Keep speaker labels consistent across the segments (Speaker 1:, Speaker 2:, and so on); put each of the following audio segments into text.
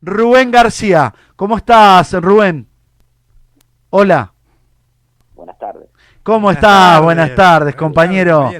Speaker 1: Rubén García. ¿Cómo estás, Rubén? Hola.
Speaker 2: Buenas tardes.
Speaker 1: ¿Cómo estás? Buenas tardes, compañero.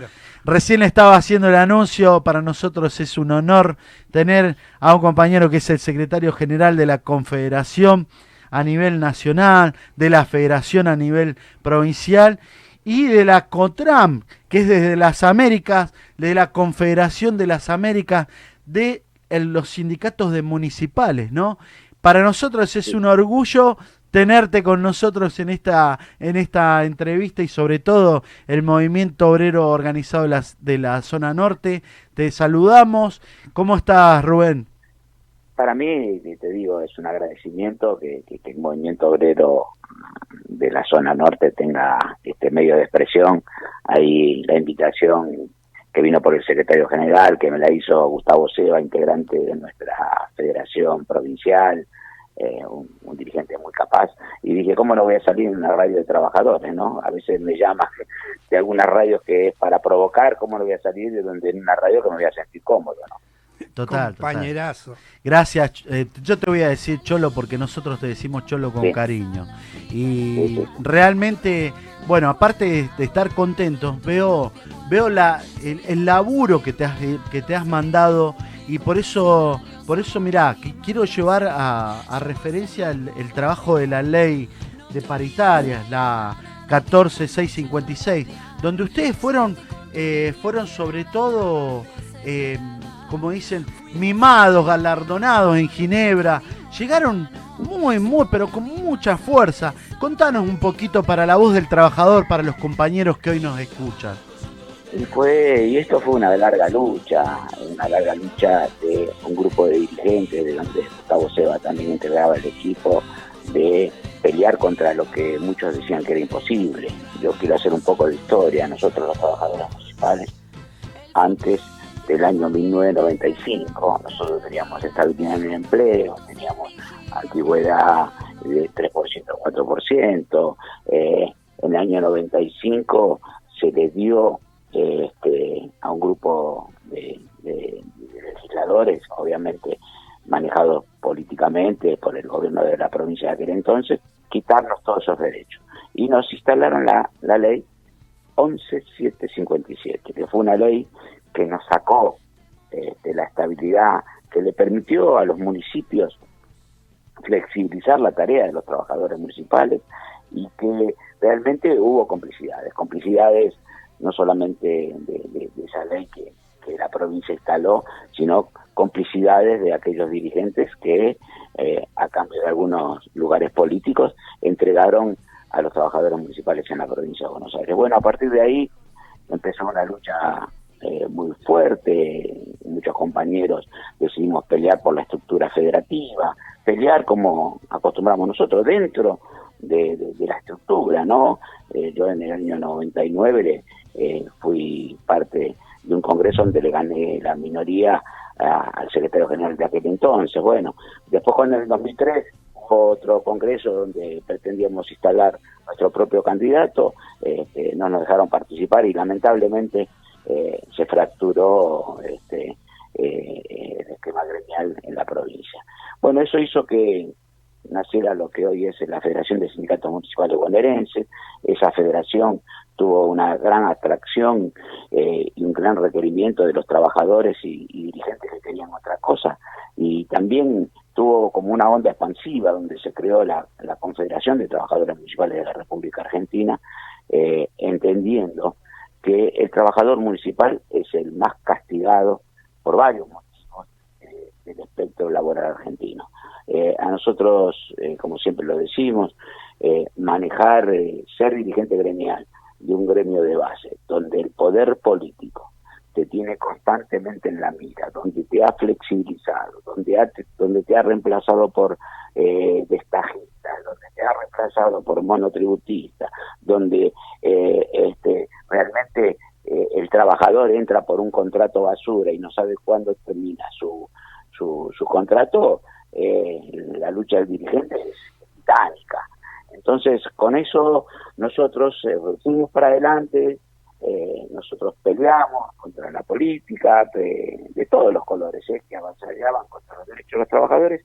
Speaker 1: Recién estaba haciendo el anuncio, para nosotros es un honor tener a un compañero que es el secretario general de la Confederación a nivel nacional, de la Federación a nivel provincial y de la COTRAM, que es desde las Américas, de la Confederación de las Américas, de los sindicatos de municipales, ¿no? Para nosotros es un orgullo tenerte con nosotros en esta, en esta entrevista y sobre todo el movimiento obrero organizado de la, de la zona norte. Te saludamos. ¿Cómo estás, Rubén?
Speaker 2: Para mí, te digo, es un agradecimiento que, que, el movimiento obrero de la zona norte tenga este medio de expresión. Ahí la invitación que vino por el secretario general, que me la hizo Gustavo Seba, integrante de nuestra federación provincial, eh, un, dirigente muy capaz, y dije, ¿cómo no voy a salir en una radio de trabajadores, no? A veces me llama de algunas radios que es para provocar, ¿cómo no voy a salir de donde en una radio que me voy a sentir cómodo, no?
Speaker 1: Total, Compañerazo. Gracias. Eh, yo te voy a decir Cholo porque nosotros te decimos Cholo con cariño. Y realmente, bueno, aparte de estar contentos, veo, veo la, el, laburo que te, has, que te has mandado y por eso, por eso mirá, que quiero llevar a, referencia el, trabajo de la ley de paritarias, la 14656, donde ustedes fueron, eh, fueron sobre todo... Eh, como dicen, mimados, galardonados en Ginebra. Llegaron muy, muy, pero con mucha fuerza. Contanos un poquito para la voz del trabajador, para los compañeros que hoy nos escuchan.
Speaker 2: Y, fue, y esto fue una larga lucha, una larga lucha de un grupo de dirigentes, de donde Gustavo Seba también integraba el equipo, de pelear contra lo que muchos decían que era imposible. Yo quiero hacer un poco de historia. Nosotros los trabajadores municipales, antes del año 1995. Nosotros teníamos estabilidad en el empleo, teníamos antigüedad de 3%, 4%. Eh, en el año 95 se le dio este, a un grupo de, legisladores, obviamente manejados políticamente por el gobierno de la provincia de aquel entonces, quitarnos todos esos derechos. Y nos instalaron la, la ley 11757, que fue una ley que nos sacó de este, la estabilidad, que le permitió a los municipios flexibilizar la tarea de los trabajadores municipales y que realmente hubo complicidades, complicidades no solamente de, esa ley que, la provincia instaló, sino complicidades de aquellos dirigentes que, eh, a cambio de algunos lugares políticos, entregaron a los trabajadores municipales en la provincia de Buenos Aires. Bueno, a partir de ahí empezó una lucha eh, muy fuerte, muchos compañeros decidimos pelear por la estructura federativa, pelear como acostumbramos nosotros dentro de, la estructura, ¿no? Eh, yo en el año 99 eh, fui parte de un congreso donde le gané la minoría al secretario general de aquel entonces. Bueno, después con el 2003 otro congreso donde pretendíamos instalar nuestro propio candidato, este, no nos dejaron participar y lamentablemente eh, se fracturó este, eh, el esquema gremial en la provincia. Bueno, eso hizo que naciera lo que hoy es la Federación de Sindicatos Municipales Bonaerenses. Esa federación tuvo una gran atracción eh, y un gran requerimiento de los trabajadores y, dirigentes que querían otra cosa. Y también tuvo como una onda expansiva donde se creó la, Confederación de Trabajadores Municipales de la República Argentina, entendiendo que el trabajador municipal es el más castigado por varios motivos eh, del espectro laboral argentino. Eh, a nosotros, eh, como siempre lo decimos, manejar, ser dirigente gremial de un gremio de base, donde el poder político te tiene constantemente en la mira, donde te ha flexibilizado, donde, donde te ha reemplazado por eh, destajistas, donde te ha reemplazado por monotributista, donde eh, este, realmente eh, el trabajador entra por un contrato basura y no sabe cuándo termina su, su, su contrato, eh, la lucha del dirigente es titánica. Entonces, con eso nosotros fuimos para adelante, eh, nosotros peleamos contra la política de, todos los colores, ¿eh? que avanzaban contra los derechos de los trabajadores,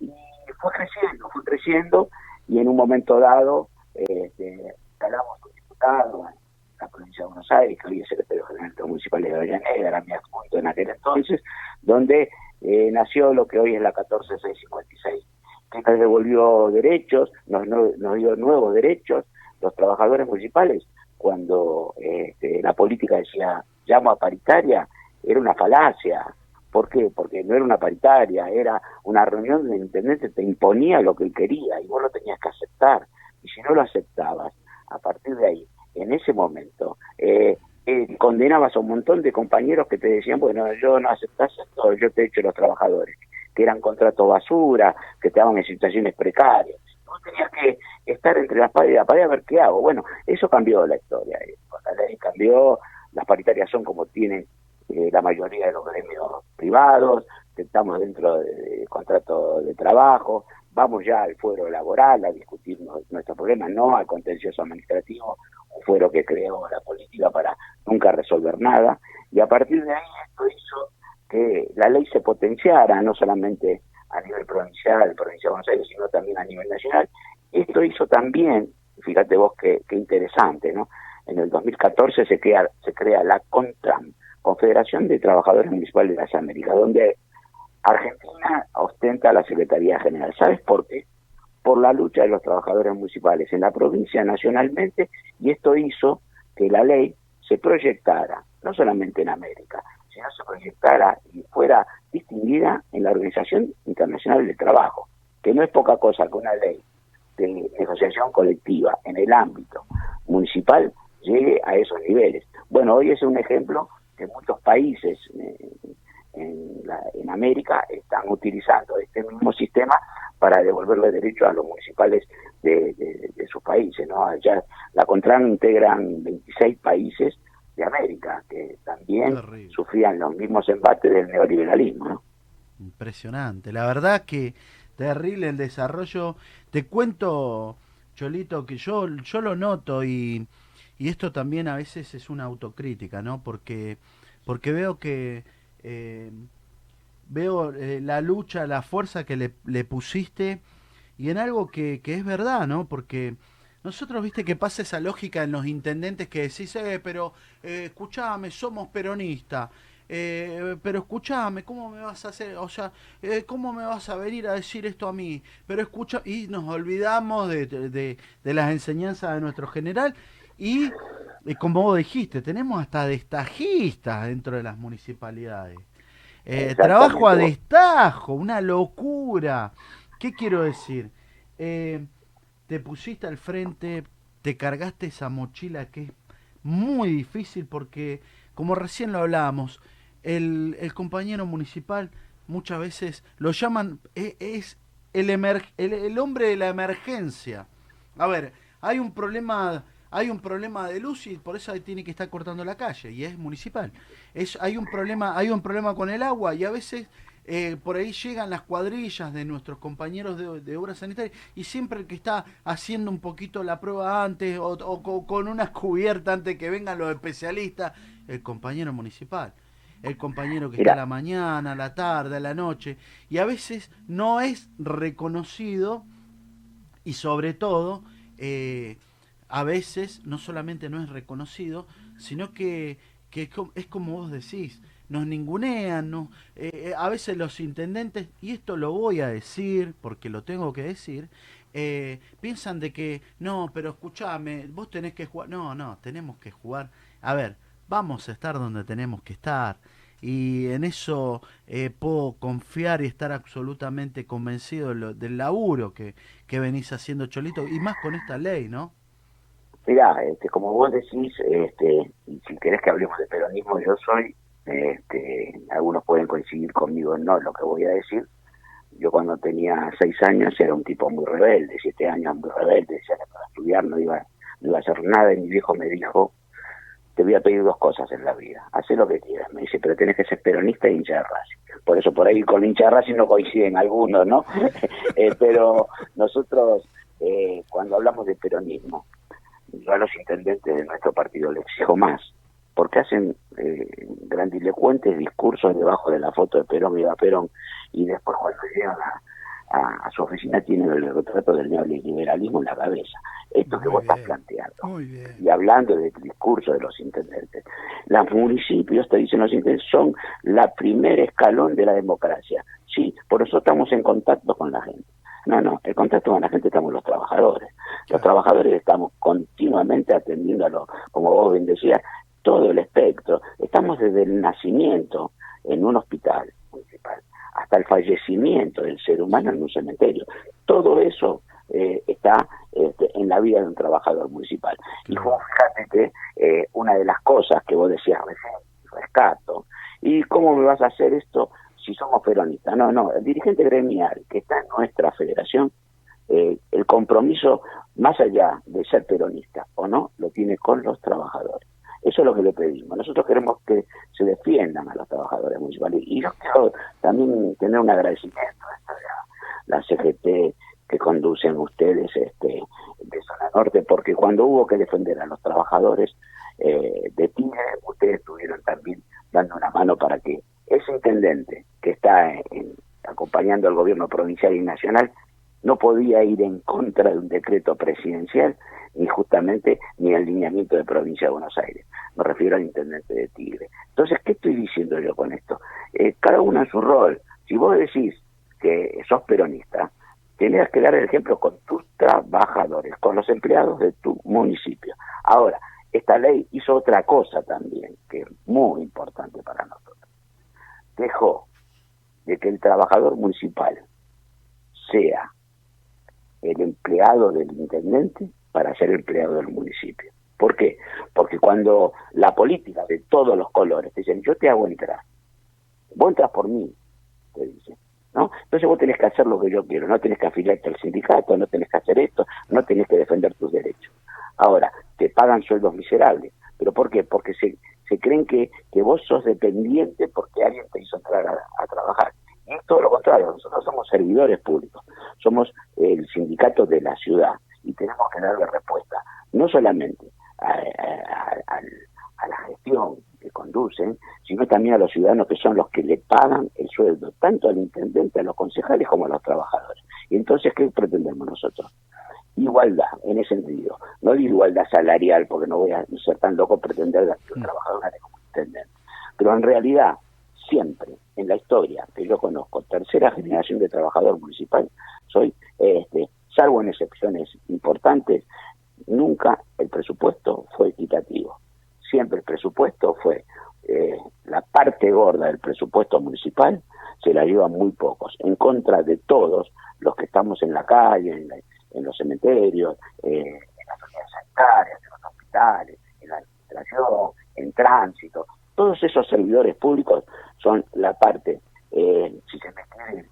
Speaker 2: Y fue creciendo, fue creciendo, y en un momento dado, este, calamos un diputado en la provincia de Buenos Aires, que hoy es secretario general municipal de Avellaneda, era mi adjunto en aquel entonces, donde eh, nació lo que hoy es la 14656, que nos devolvió derechos, nos, nos dio nuevos derechos, los trabajadores municipales, cuando este, la política decía llamo a paritaria, era una falacia. ¿Por qué? Porque no era una paritaria, era una reunión donde el intendente te imponía lo que él quería y vos lo tenías que aceptar. Y si no lo aceptabas, a partir de ahí, en ese momento, eh, eh, condenabas a un montón de compañeros que te decían, bueno, yo no aceptas esto, yo te echo los trabajadores, que eran contratos basura, que te daban en situaciones precarias. Vos tenías que estar entre las paredes y la pared a ver qué hago. Bueno, eso cambió la historia. Eh. La ley cambió, las paritarias son como tienen eh, la mayoría de los gremios privados, estamos dentro de, contrato de trabajo, vamos ya al fuero laboral a discutir nuestros problemas, no al contencioso administrativo, un fuero que creó la política para nunca resolver nada, y a partir de ahí esto hizo que la ley se potenciara, no solamente a nivel provincial, provincia de Buenos Aires, sino también a nivel nacional. Esto hizo también, fíjate vos qué, qué interesante, ¿no? En el 2014 se crea, se crea la CONTRAM, Confederación de Trabajadores Municipales de las Américas, donde Argentina ostenta la Secretaría General. ¿Sabes por qué? Por la lucha de los trabajadores municipales en la provincia nacionalmente, y esto hizo que la ley se proyectara, no solamente en América, sino se proyectara y fuera distinguida en la Organización Internacional del Trabajo, que no es poca cosa que una ley de negociación colectiva en el ámbito municipal llegue a esos niveles. Bueno, hoy es un ejemplo que muchos países eh, en, América están utilizando este mismo sistema para devolverle derechos a los municipales de, sus países. ¿no? Allá la Contran integran 26 países de América que también sufrían los mismos embates del neoliberalismo.
Speaker 1: Impresionante, la verdad que terrible el desarrollo. Te cuento, Cholito, que yo, yo lo noto y y esto también a veces es una autocrítica, ¿no? Porque, porque veo que eh, veo eh, la lucha, la fuerza que le, pusiste y en algo que, que, es verdad, ¿no? Porque nosotros, viste, que pasa esa lógica en los intendentes que decís, eh, pero eh, escuchame, somos peronistas. Eh, pero escúchame, ¿cómo me vas a hacer? O sea, eh, ¿cómo me vas a venir a decir esto a mí? Pero escucha, y nos olvidamos de, de, de las enseñanzas de nuestro general y, como vos dijiste, tenemos hasta destajistas dentro de las municipalidades. Eh, trabajo a destajo, una locura. ¿Qué quiero decir? Eh, te pusiste al frente, te cargaste esa mochila que es muy difícil porque, como recién lo hablábamos, el, el compañero municipal muchas veces lo llaman, e, es, el, el hombre de la emergencia. A ver, hay un problema hay un problema de luz y por eso tiene que estar cortando la calle y es municipal. Es, hay un problema, hay un problema con el agua y a veces eh, por ahí llegan las cuadrillas de nuestros compañeros de, de obras sanitarias y siempre el que está haciendo un poquito la prueba antes o, con una cubierta antes que vengan los especialistas, el compañero municipal el compañero que está a la mañana, a la tarde, a la noche, y a veces no es reconocido y sobre todo eh, a veces no solamente no es reconocido, sino que, que es como vos decís, nos ningunean, no, eh, eh, a veces los intendentes, y esto lo voy a decir porque lo tengo que decir, eh, piensan de que, no, pero escúchame, vos tenés que jugar, no, no, tenemos que jugar, a ver, vamos a estar donde tenemos que estar, y en eso puedo confiar y estar absolutamente convencido del laburo que, que venís haciendo Cholito, y más con esta ley, ¿no?
Speaker 2: Mira, este, como vos decís, este, si querés que hablemos de peronismo, yo soy, este, algunos pueden coincidir conmigo no lo que voy a decir. Yo cuando tenía seis años era un tipo muy rebelde, siete años muy rebelde, decía para estudiar no iba, no iba a hacer nada y mi viejo me dijo, te voy a pedir dos cosas en la vida, haz lo que quieras, me dice, pero tenés que ser peronista e hincha de Racing. Por eso por ahí con hincha de Racing no coinciden algunos, ¿no? Eh, pero nosotros, eh, cuando hablamos de peronismo, yo a los intendentes de nuestro partido les exijo más, porque hacen eh, grandilocuentes discursos debajo de la foto de Perón y Perón, y después cuando llegan a, su oficina tienen el retrato del neoliberalismo en la cabeza. Esto que vos estás planteando. Y hablando del discurso de los intendentes. Los municipios, te dicen los intendentes, son la primer escalón de la democracia. Sí, por eso estamos en contacto con la gente. No, no, el contacto con la gente estamos los trabajadores. Los trabajadores estamos continuamente atendiendo a lo, como vos bien decías, todo el espectro. Estamos desde el nacimiento en un hospital municipal hasta el fallecimiento del ser humano en un cementerio. Todo eso eh, está este, en la vida de un trabajador municipal. Y fíjate que eh, una de las cosas que vos decías recién, rescato, ¿y cómo me vas a hacer esto si somos peronistas? No, no, el dirigente gremial que está en nuestra federación, eh, el compromiso, más allá de ser peronista o no, lo tiene con los trabajadores. Eso es lo que le pedimos. Nosotros queremos que se defiendan a los trabajadores municipales. Y yo quiero también tener un agradecimiento a la, CGT que conducen ustedes este, de Zona Norte, porque cuando hubo que defender a los trabajadores eh, de Tigre, ustedes estuvieron también dando una mano para que ese intendente que está acompañando al gobierno provincial y nacional no podía ir en contra de un decreto presidencial ni justamente ni el lineamiento de provincia de Buenos Aires. Me refiero al intendente de Tigre. Entonces, ¿qué estoy diciendo yo con esto? Eh, cada uno en su rol. Si vos decís que sos peronista, tenés que dar el ejemplo con tus trabajadores, con los empleados de tu municipio. Ahora, esta ley hizo otra cosa también, que es muy importante para nosotros. Dejó de que el trabajador municipal sea el empleado del intendente para ser empleado del municipio. ¿Por qué? Porque cuando la política de todos los colores te dicen, yo te hago entrar, vos entras por mí, te dicen, ¿no? Entonces vos tenés que hacer lo que yo quiero, no tenés que afiliarte al sindicato, no tenés que hacer esto, no tenés que defender tus derechos. Ahora, te pagan sueldos miserables. ¿Pero por qué? Porque se, se creen que, que vos sos dependiente porque alguien te hizo entrar a trabajar. Y es todo lo contrario, nosotros somos servidores públicos, somos el sindicato de la ciudad y tenemos que darle respuesta, no solamente a, la gestión que conducen, sino también a los ciudadanos que son los que le pagan el sueldo, tanto al intendente, a los concejales como a los trabajadores. Y entonces, ¿qué pretendemos nosotros? Igualdad, en ese sentido. No de igualdad salarial, porque no voy a ser tan loco pretender que un mm. trabajador como intendente. Pero en realidad, siempre en la historia que yo conozco, tercera generación de trabajador municipal, soy este, salvo en excepciones importantes, nunca el presupuesto fue equitativo. Siempre el presupuesto fue eh, la parte gorda del presupuesto municipal, se la llevan muy pocos, en contra de todos los que estamos en la calle, en, los cementerios, eh, en las unidades sanitarias, en los hospitales, en la administración, en tránsito. Todos esos servidores públicos son la parte, eh, si se me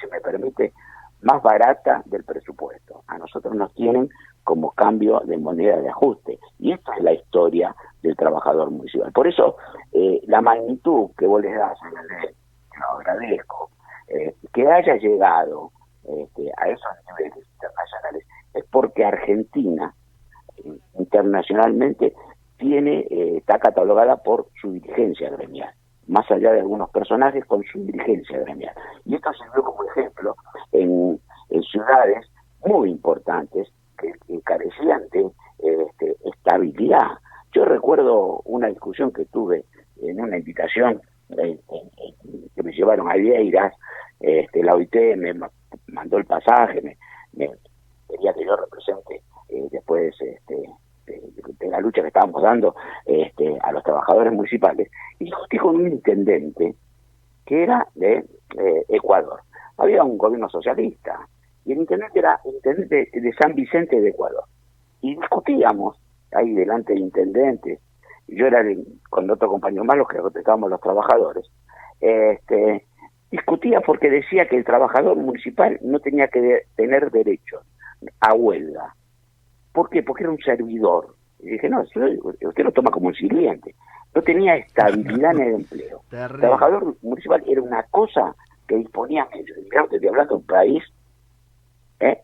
Speaker 2: si me permite, más barata del presupuesto. A nosotros nos tienen como cambio de moneda de ajuste. Y esta es la historia del trabajador municipal. Por eso, eh, la magnitud que vos les das a la ley, lo agradezco, eh, que haya llegado este, a esos niveles internacionales, es porque Argentina, eh, internacionalmente, tiene está catalogada por su dirigencia gremial más allá de algunos personajes con su dirigencia gremial. Y esto sirvió como ejemplo en, ciudades muy importantes que, carecían de este, estabilidad. Yo recuerdo una discusión que tuve en una invitación eh, que me llevaron a Vieiras, este, la OIT me mandó el pasaje, me, quería que yo represente eh, después este, de, la lucha que estábamos dando este, a los trabajadores municipales, y discutí con un intendente que era de Ecuador. Había un gobierno socialista, y el intendente era intendente de San Vicente de Ecuador. Y discutíamos ahí delante del intendente, yo era con otro compañero más los que representábamos los trabajadores, este, discutía porque decía que el trabajador municipal no tenía que tener derecho a huelga, ¿Por qué? Porque era un servidor. Y dije, no, usted lo toma como un sirviente. No tenía estabilidad en el empleo. El trabajador municipal era una cosa que disponía ellos. estoy hablando de un país ¿eh?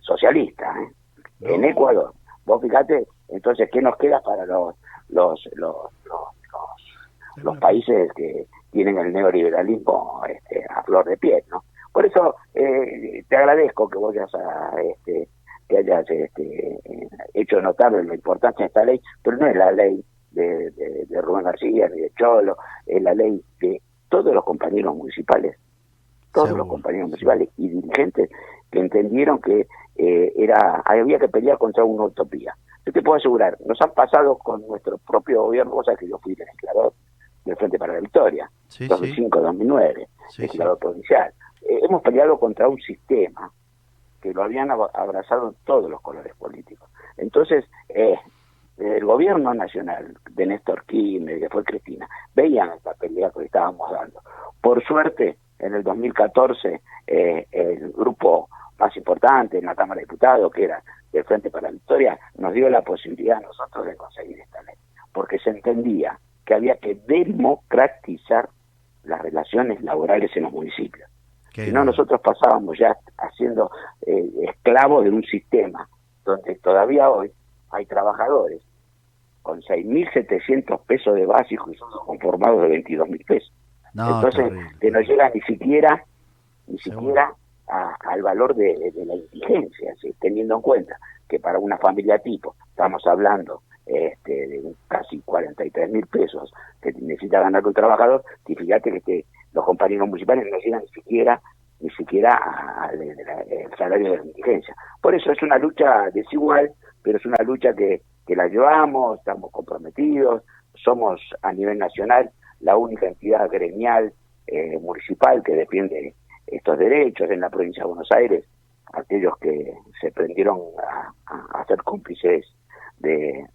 Speaker 2: socialista, ¿eh? en Ecuador. Vos fíjate, entonces, ¿qué nos queda para los, los, los, los, los países que tienen el neoliberalismo este, a flor de piel, ¿no? Por eso eh, te agradezco que vayas a, este, que hayas este, hecho notar la importancia de esta ley, pero no es la ley de, de, Rubén García ni de Cholo, es la ley de todos los compañeros municipales, todos los compañeros municipales y dirigentes que entendieron que eh, era había que pelear contra una utopía. Yo te puedo asegurar, nos han pasado con nuestro propio gobierno, cosa que yo fui legislador del Frente para la Victoria, 2005-2009, legislador provincial. Eh, hemos peleado contra un sistema que lo habían abrazado todos los colores políticos. Entonces, eh, el gobierno nacional de Néstor Kirchner, que fue Cristina, veían esta pelea que estábamos dando. Por suerte, en el 2014, eh, el grupo más importante en la Cámara de Diputados, que era del Frente para la Victoria, nos dio la posibilidad a nosotros de conseguir esta ley, porque se entendía que había que democratizar las relaciones laborales en los municipios. si no, nosotros pasábamos ya haciendo eh, esclavos de un sistema donde todavía hoy hay trabajadores con 6.700 pesos de básico y son conformados de 22.000 pesos. Entonces, que no llega ni siquiera, ni siquiera al valor de, la indigencia, teniendo en cuenta que para una familia tipo, estamos hablando este, de casi 43 mil pesos que necesita ganar un trabajador, y fíjate que los compañeros municipales no llegan ni siquiera ni siquiera al salario de la indigencia. Por eso es una lucha desigual, pero es una lucha que, que la llevamos, estamos comprometidos, somos a nivel nacional la única entidad gremial eh, municipal que defiende estos derechos en la provincia de Buenos Aires, aquellos que se prendieron a, ser cómplices de,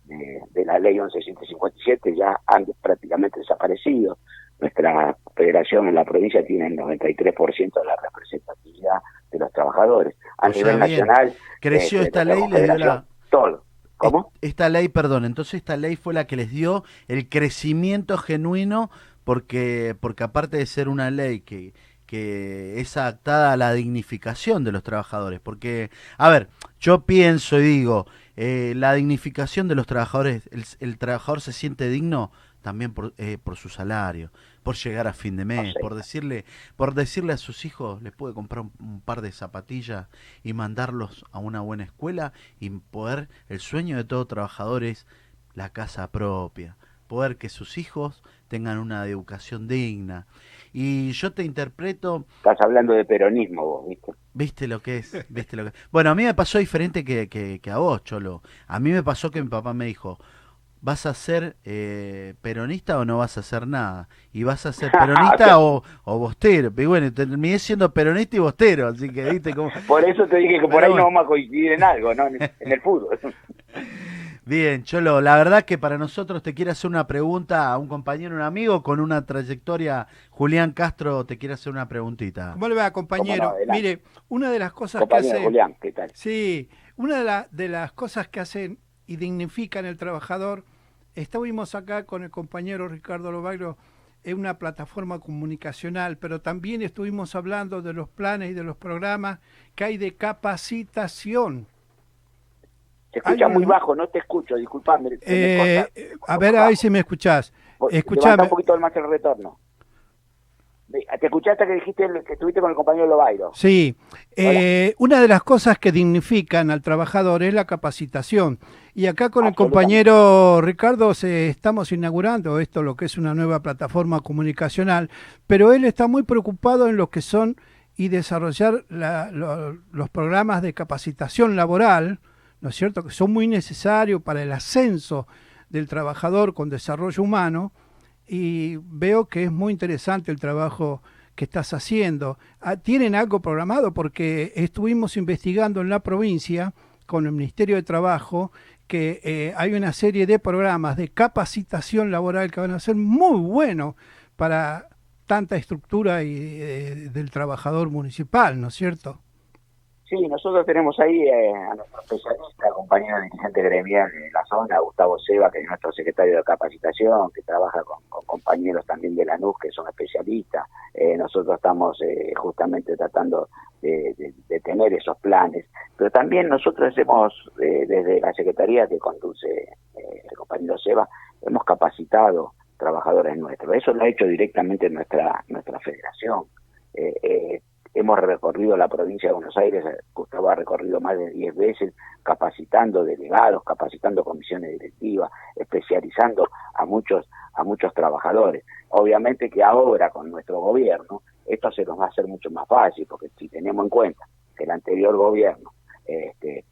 Speaker 2: la ley 1157 ya han prácticamente desaparecido. Nuestra federación en la provincia tiene el 93% de la representatividad de los trabajadores. A nivel nacional...
Speaker 1: Creció este, esta ley, le dio la...
Speaker 2: Todo. ¿Cómo?
Speaker 1: Esta ley, perdón, entonces esta ley fue la que les dio el crecimiento genuino porque, porque aparte de ser una ley que, que es adaptada a la dignificación de los trabajadores. Porque, a ver, yo pienso y digo, eh, la dignificación de los trabajadores, el, trabajador se siente digno también por, eh, por su salario, por llegar a fin de mes, por decirle, por decirle a sus hijos, les puede comprar un, par de zapatillas y mandarlos a una buena escuela y poder, el sueño de todo trabajador es la casa propia, poder que sus hijos tengan una educación digna. Y yo te interpreto...
Speaker 2: Estás hablando de peronismo vos, ¿viste?
Speaker 1: ¿Viste lo que es? ¿Viste lo que Bueno, a mí me pasó diferente que, que, a vos, Cholo. A mí me pasó que mi papá me dijo, ¿vas a ser eh, peronista o no vas a hacer nada? ¿Y vas a ser peronista o, o, bostero? Y bueno, terminé siendo peronista y bostero, así que viste cómo...
Speaker 2: Por eso te dije que por ahí no vamos a coincidir en algo, ¿no? En, en el fútbol.
Speaker 1: Bien, Cholo, la verdad que para nosotros te quiere hacer una pregunta a un compañero, un amigo con una trayectoria. Julián Castro te quiere hacer una preguntita.
Speaker 3: ¿Cómo le va, compañero? Mire, una de las cosas que hace.
Speaker 2: Julián, ¿qué tal?
Speaker 3: Sí, una de, de las cosas que hacen y dignifican el trabajador. Estuvimos acá con el compañero Ricardo Lobagro en una plataforma comunicacional, pero también estuvimos hablando de los planes y de los programas que hay de capacitación
Speaker 2: te escucha muy bajo, no te escucho, disculpame.
Speaker 3: Eh, a ver, a ver si me escuchás. Escuchame.
Speaker 2: un poquito más el retorno. Te escuchaste que dijiste que estuviste con el compañero Lobairo.
Speaker 3: Sí. Eh, una de las cosas que dignifican al trabajador es la capacitación. Y acá con el compañero Ricardo se, estamos inaugurando esto, lo que es una nueva plataforma comunicacional, pero él está muy preocupado en lo que son y desarrollar los programas de capacitación laboral, ¿no es cierto?, que son muy necesarios para el ascenso del trabajador con desarrollo humano y veo que es muy interesante el trabajo que estás haciendo. Ah, ¿Tienen algo programado? Porque estuvimos investigando en la provincia con el Ministerio de Trabajo que eh, hay una serie de programas de capacitación laboral que van a ser muy buenos para tanta estructura y, eh, del trabajador municipal, ¿no es cierto?
Speaker 2: Sí, nosotros tenemos ahí eh, a nuestro especialista, compañero dirigente gremial de la zona, Gustavo Seba, que es nuestro secretario de capacitación, que trabaja con, compañeros también de la NUS que son especialistas. Eh, nosotros estamos eh, justamente tratando de, tener esos planes, pero también nosotros hemos, desde la secretaría que conduce el compañero Seba, hemos capacitado trabajadores nuestros. Eso lo ha hecho directamente nuestra, nuestra federación. Hemos recorrido la provincia de Buenos Aires, Gustavo ha recorrido más de 10 veces, capacitando delegados, capacitando comisiones directivas, especializando a muchos, a muchos trabajadores. Obviamente que ahora con nuestro gobierno esto se nos va a hacer mucho más fácil, porque si tenemos en cuenta que el anterior gobierno, este,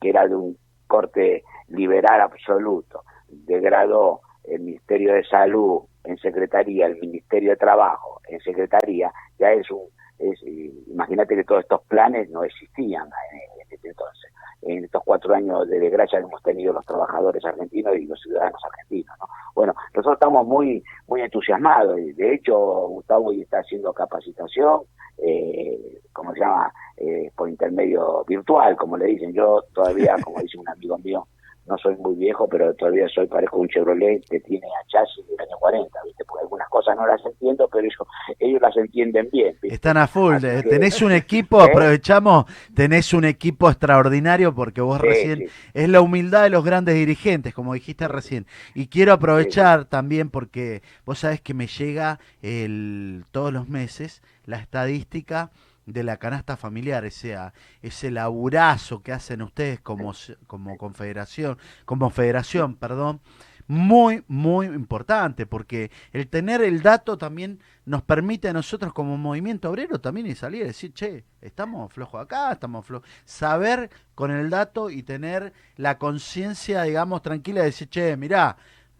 Speaker 2: que era de un corte liberal absoluto, degradó el Ministerio de Salud en Secretaría, el Ministerio de Trabajo en Secretaría, ya es un, es, imagínate que todos estos planes no existían en este entonces. En estos cuatro años de desgracia que hemos tenido los trabajadores argentinos y los ciudadanos argentinos. ¿no? Bueno, nosotros estamos muy muy entusiasmados. De hecho, Gustavo está haciendo capacitación, eh, ¿cómo se llama? Eh, por intermedio virtual, como le dicen. Yo todavía, como dice un amigo mío, no soy muy viejo, pero todavía soy parezco un Chevrolet que tiene a chasis del año 40, ¿viste? Porque algunas cosas no las entiendo, pero ellos, ellos las entienden bien.
Speaker 1: Están a full. tenés un equipo, ¿Eh? aprovechamos, tenés un equipo extraordinario porque vos recién, es la humildad de los grandes dirigentes, como dijiste recién. Y quiero aprovechar también porque vos sabés que me llega el, todos los meses la estadística de la canasta familiar, ese, ese laburazo que hacen ustedes como, como confederación, como federación, perdón, muy, muy importante, porque el tener el dato también nos permite a nosotros como movimiento obrero también salir y decir, che, estamos flojos acá, estamos flojos. Saber con el dato y tener la conciencia, digamos, tranquila de decir, che, mirá,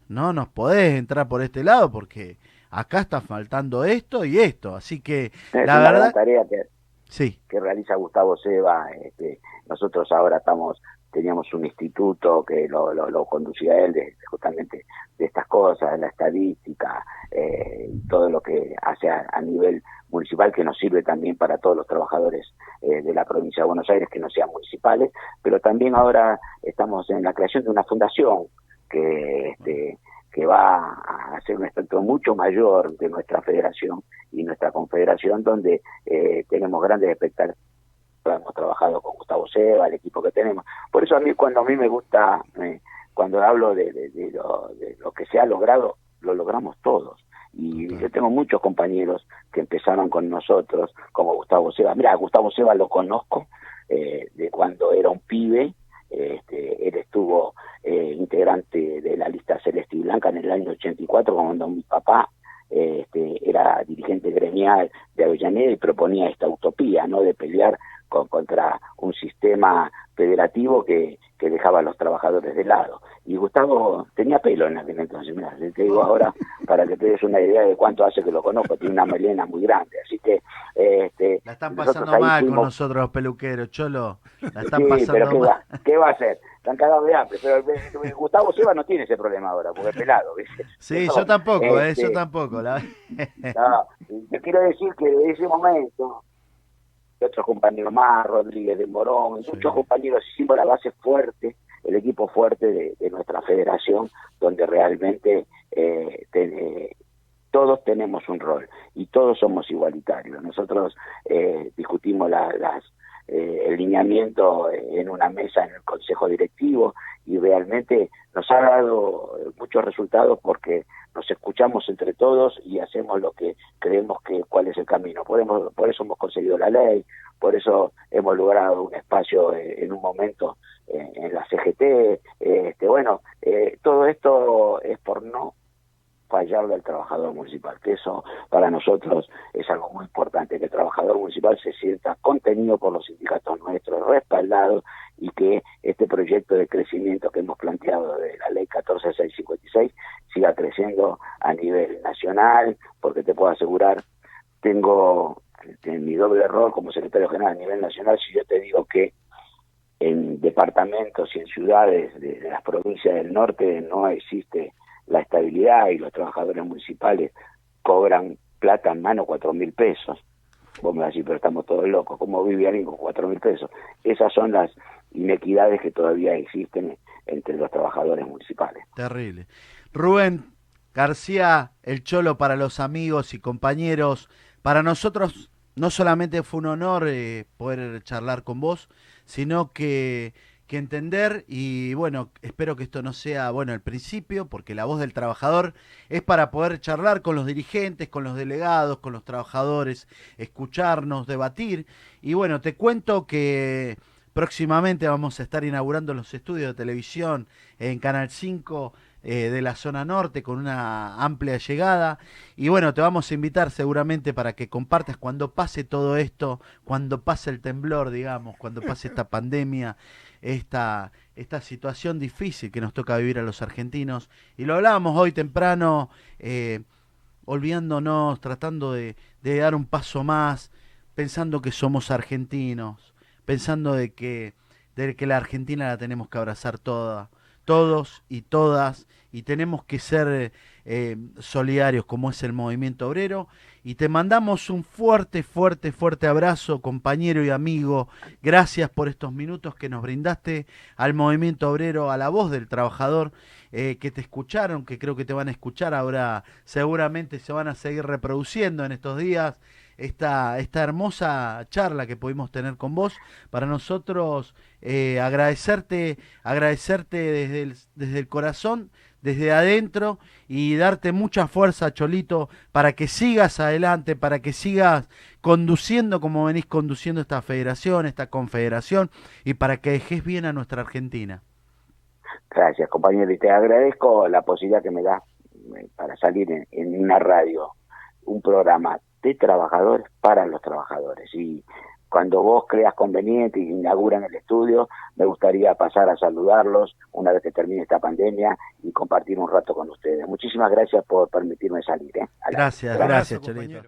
Speaker 1: no nos podés entrar por este lado porque acá está faltando esto y esto. Así que la verdad...
Speaker 2: Tarea que sí. que realiza Gustavo Seba. Este, nosotros ahora estamos teníamos un instituto que lo, lo, conducía él de, justamente de estas cosas, la estadística, eh, todo lo que hace a, nivel municipal que nos sirve también para todos los trabajadores eh, de la provincia de Buenos Aires que no sean municipales, pero también ahora estamos en la creación de una fundación que este, que va a ser un aspecto mucho mayor de nuestra federación y nuestra confederación, donde eh, tenemos grandes expectativas. Hemos trabajado con Gustavo Seba, el equipo que tenemos. Por eso a mí, cuando a mí me gusta, eh, cuando hablo de, lo, que se ha logrado, lo logramos todos. Y yo tengo muchos compañeros que empezaron con nosotros, como Gustavo Seba. Mira, Gustavo Seba lo conozco eh, de cuando era un pibe. Este, él estuvo eh, integrante de la lista Celeste y Blanca en el año 84, cuando mi papá este, era dirigente gremial de Avellaneda y proponía esta utopía, ¿no? De pelear con, contra un sistema federativo que, que dejaba a los trabajadores de lado. Y Gustavo tenía pelo en aquel entonces, mira, te digo ahora para que te des una idea de cuánto hace que lo conozco, tiene una melena muy grande, así que... Este,
Speaker 1: la están pasando mal con nosotros los peluqueros, Cholo, la están pasando
Speaker 2: pero ¿qué Va, ¿qué va a hacer? Están cagados de hambre, pero Gustavo Seba no tiene ese problema ahora, porque es pelado, ¿viste?
Speaker 1: Sí, yo tampoco, eh, yo este, tampoco. La...
Speaker 2: no, quiero decir que de ese momento otros compañeros más, Rodríguez de Morón, muchos compañeros hicimos la base fuerte, el equipo fuerte de, nuestra federación, donde realmente eh, todos tenemos un rol y todos somos igualitarios. Nosotros eh, discutimos las, eh, el lineamiento en una mesa en el consejo directivo y realmente nos ha dado muchos resultados porque nos escuchamos entre todos y hacemos lo que creemos que cuál es el camino. Por, por eso hemos conseguido la ley, por eso hemos logrado un espacio eh, en un momento en la CGT. Este, bueno, eh, todo esto es por no fallarle al trabajador municipal, que eso para nosotros es algo muy importante, que el trabajador municipal se sienta contenido por los sindicatos nuestros, respaldado y que este proyecto de crecimiento que hemos planteado de la ley 14656 siga creciendo a nivel nacional, porque te puedo asegurar, tengo en mi doble error como secretario general a nivel nacional si yo te digo que en departamentos y en ciudades de las provincias del norte no existe la estabilidad y los trabajadores municipales cobran plata en mano cuatro mil pesos. Vos me vas a decir, pero estamos todos locos, ¿cómo vive alguien con cuatro mil pesos? Esas son las inequidades que todavía existen entre los trabajadores municipales.
Speaker 1: Terrible. Rubén García, el Cholo para los amigos y compañeros, para nosotros no solamente fue un honor eh, poder charlar con vos, sino que que entender y bueno, espero que esto no sea, bueno, el principio, porque la voz del trabajador es para poder charlar con los dirigentes, con los delegados, con los trabajadores, escucharnos, debatir. Y bueno, te cuento que próximamente vamos a estar inaugurando los estudios de televisión en Canal 5 eh, de la zona norte con una amplia llegada. Y bueno, te vamos a invitar seguramente para que compartas cuando pase todo esto, cuando pase el temblor, digamos, cuando pase esta pandemia, esta, esta situación difícil que nos toca vivir a los argentinos. Y lo hablábamos hoy temprano, eh, olvidándonos, tratando de, de dar un paso más, pensando que somos argentinos, pensando de que, de que la Argentina la tenemos que abrazar toda todos y todas y tenemos que ser eh, solidarios como es el movimiento obrero y te mandamos un fuerte, fuerte, fuerte abrazo compañero y amigo. Gracias por estos minutos que nos brindaste al movimiento obrero, a la voz del trabajador eh, que te escucharon, que creo que te van a escuchar ahora, seguramente se van a seguir reproduciendo en estos días esta, esta hermosa charla que pudimos tener con vos. Para nosotros eh, agradecerte, agradecerte desde el, desde el corazón, desde adentro y darte mucha fuerza, Cholito, para que sigas adelante, para que sigas conduciendo como venís conduciendo esta federación, esta confederación y para que dejes bien a nuestra Argentina.
Speaker 2: Gracias, compañero, y te agradezco la posibilidad que me das eh, para salir en una radio, un programa de trabajadores para los trabajadores. Y cuando vos creas conveniente y inauguran el estudio, me gustaría pasar a saludarlos una vez que termine esta pandemia y compartir un rato con ustedes. Muchísimas gracias por permitirme salir. ¿eh?
Speaker 1: Gracias, gracias, gracias